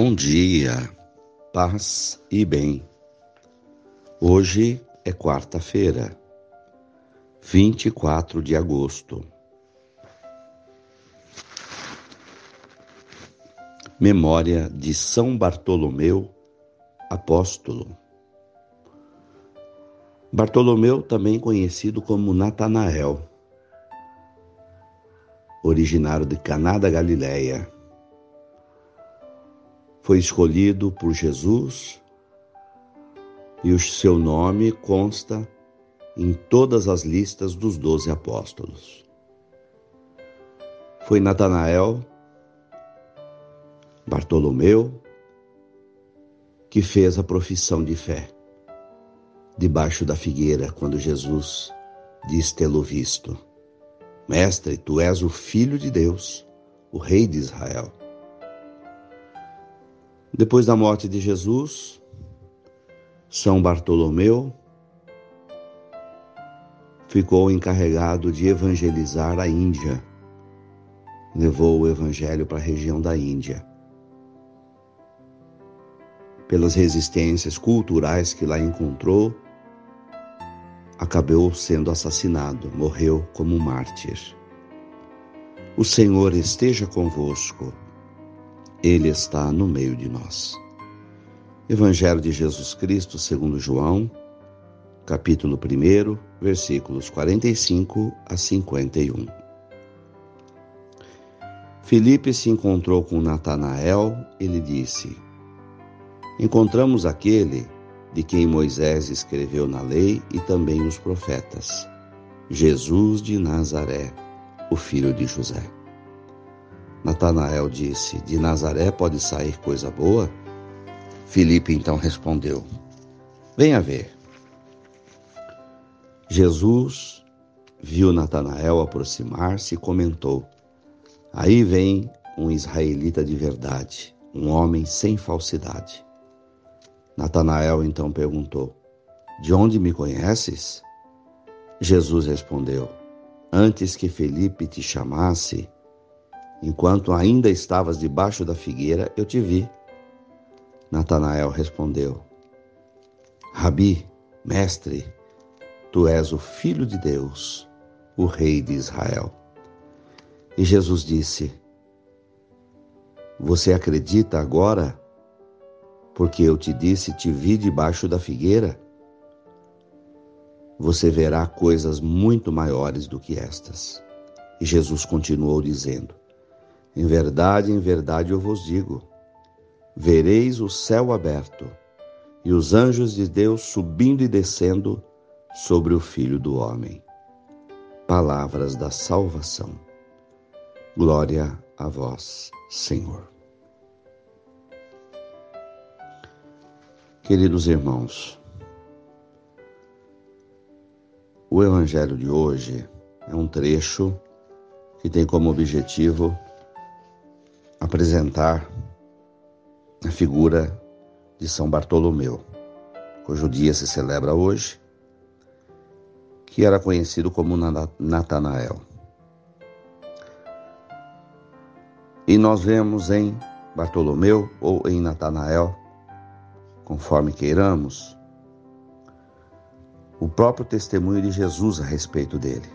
Bom dia, paz e bem. Hoje é quarta-feira, 24 de agosto. Memória de São Bartolomeu, apóstolo. Bartolomeu, também conhecido como Natanael, originário de Caná da Galileia foi escolhido por Jesus e o seu nome consta em todas as listas dos doze apóstolos. Foi Natanael, Bartolomeu, que fez a profissão de fé debaixo da figueira quando Jesus disse tê-lo visto. Mestre, tu és o Filho de Deus, o Rei de Israel. Depois da morte de Jesus, São Bartolomeu ficou encarregado de evangelizar a Índia. Levou o evangelho para a região da Índia. Pelas resistências culturais que lá encontrou, acabou sendo assassinado, morreu como mártir. O Senhor esteja convosco. Ele está no meio de nós. Evangelho de Jesus Cristo, segundo João, capítulo 1, versículos 45 a 51. Filipe se encontrou com Natanael e lhe disse: Encontramos aquele de quem Moisés escreveu na lei e também os profetas, Jesus de Nazaré, o filho de José. Natanael disse: De Nazaré pode sair coisa boa? Filipe então respondeu: Venha ver. Jesus viu Natanael aproximar-se e comentou: Aí vem um israelita de verdade, um homem sem falsidade. Natanael então perguntou: De onde me conheces? Jesus respondeu: Antes que Felipe te chamasse, Enquanto ainda estavas debaixo da figueira, eu te vi. Natanael respondeu: Rabi, mestre, tu és o filho de Deus, o rei de Israel. E Jesus disse: Você acredita agora? Porque eu te disse, te vi debaixo da figueira? Você verá coisas muito maiores do que estas. E Jesus continuou dizendo: em verdade, em verdade eu vos digo: vereis o céu aberto e os anjos de Deus subindo e descendo sobre o Filho do Homem. Palavras da salvação. Glória a vós, Senhor. Queridos irmãos, o Evangelho de hoje é um trecho que tem como objetivo apresentar a figura de São Bartolomeu, cujo dia se celebra hoje, que era conhecido como Natanael. E nós vemos em Bartolomeu ou em Natanael, conforme queiramos, o próprio testemunho de Jesus a respeito dele.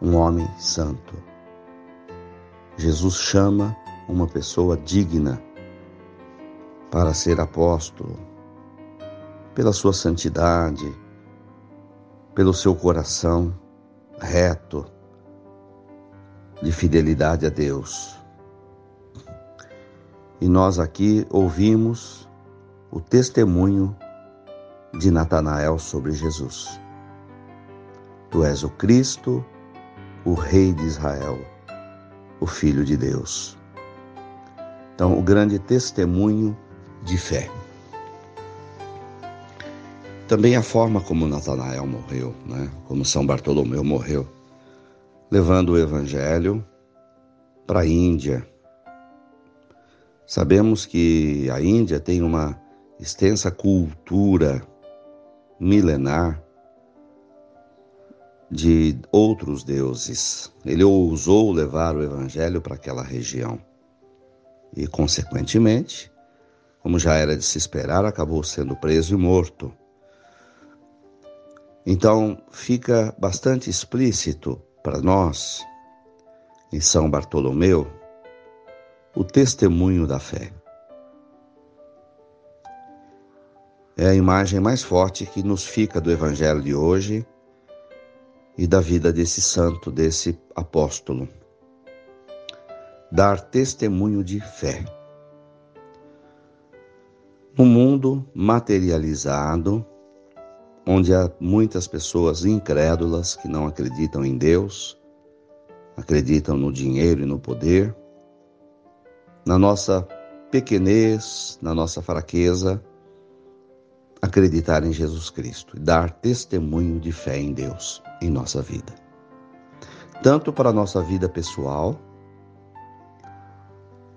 Um homem santo Jesus chama uma pessoa digna para ser apóstolo, pela sua santidade, pelo seu coração reto de fidelidade a Deus. E nós aqui ouvimos o testemunho de Natanael sobre Jesus. Tu és o Cristo, o Rei de Israel o Filho de Deus. Então, o grande testemunho de fé. Também a forma como Natanael morreu, né? como São Bartolomeu morreu, levando o Evangelho para a Índia. Sabemos que a Índia tem uma extensa cultura milenar de outros deuses. Ele ousou levar o evangelho para aquela região. e, consequentemente, como já era de se esperar, acabou sendo preso e morto. Então, fica bastante explícito para nós, em São Bartolomeu, o testemunho da fé. É a imagem mais forte que nos fica do Evangelho de hoje e da vida desse santo, desse apóstolo. Dar testemunho de fé. No mundo materializado, onde há muitas pessoas incrédulas que não acreditam em Deus, acreditam no dinheiro e no poder, na nossa pequenez, na nossa fraqueza, acreditar em Jesus Cristo e dar testemunho de fé em Deus em nossa vida. Tanto para a nossa vida pessoal,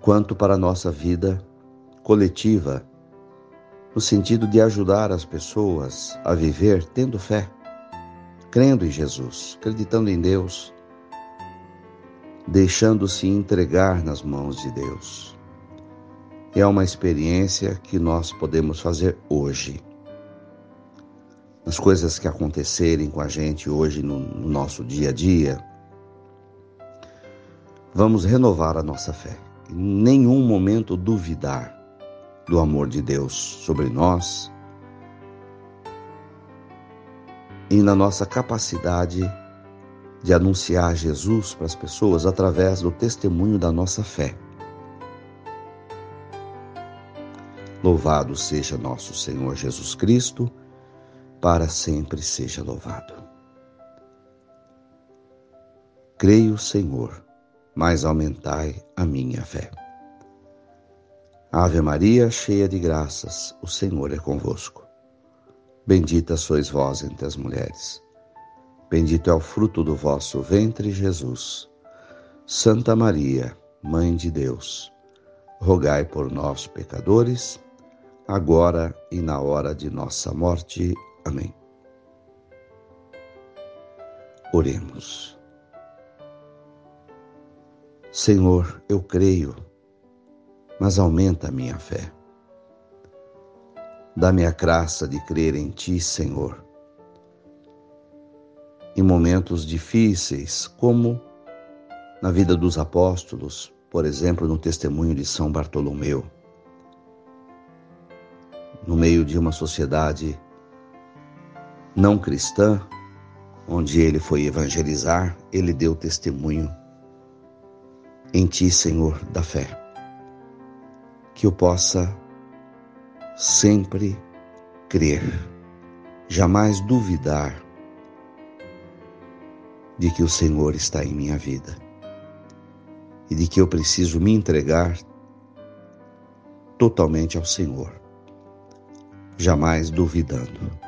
quanto para a nossa vida coletiva, no sentido de ajudar as pessoas a viver tendo fé, crendo em Jesus, acreditando em Deus, deixando-se entregar nas mãos de Deus. É uma experiência que nós podemos fazer hoje nas coisas que acontecerem com a gente hoje no, no nosso dia a dia, vamos renovar a nossa fé. Em nenhum momento duvidar do amor de Deus sobre nós e na nossa capacidade de anunciar Jesus para as pessoas através do testemunho da nossa fé. Louvado seja nosso Senhor Jesus Cristo para sempre seja louvado. Creio, Senhor, mas aumentai a minha fé. Ave Maria, cheia de graças, o Senhor é convosco. Bendita sois vós entre as mulheres. Bendito é o fruto do vosso ventre, Jesus. Santa Maria, Mãe de Deus, rogai por nós, pecadores, agora e na hora de nossa morte. Amém. Oremos. Senhor, eu creio, mas aumenta a minha fé. Dá-me a graça de crer em Ti, Senhor. Em momentos difíceis, como na vida dos apóstolos, por exemplo, no testemunho de São Bartolomeu, no meio de uma sociedade não cristã, onde ele foi evangelizar, ele deu testemunho em ti, Senhor, da fé. Que eu possa sempre crer, jamais duvidar de que o Senhor está em minha vida e de que eu preciso me entregar totalmente ao Senhor, jamais duvidando.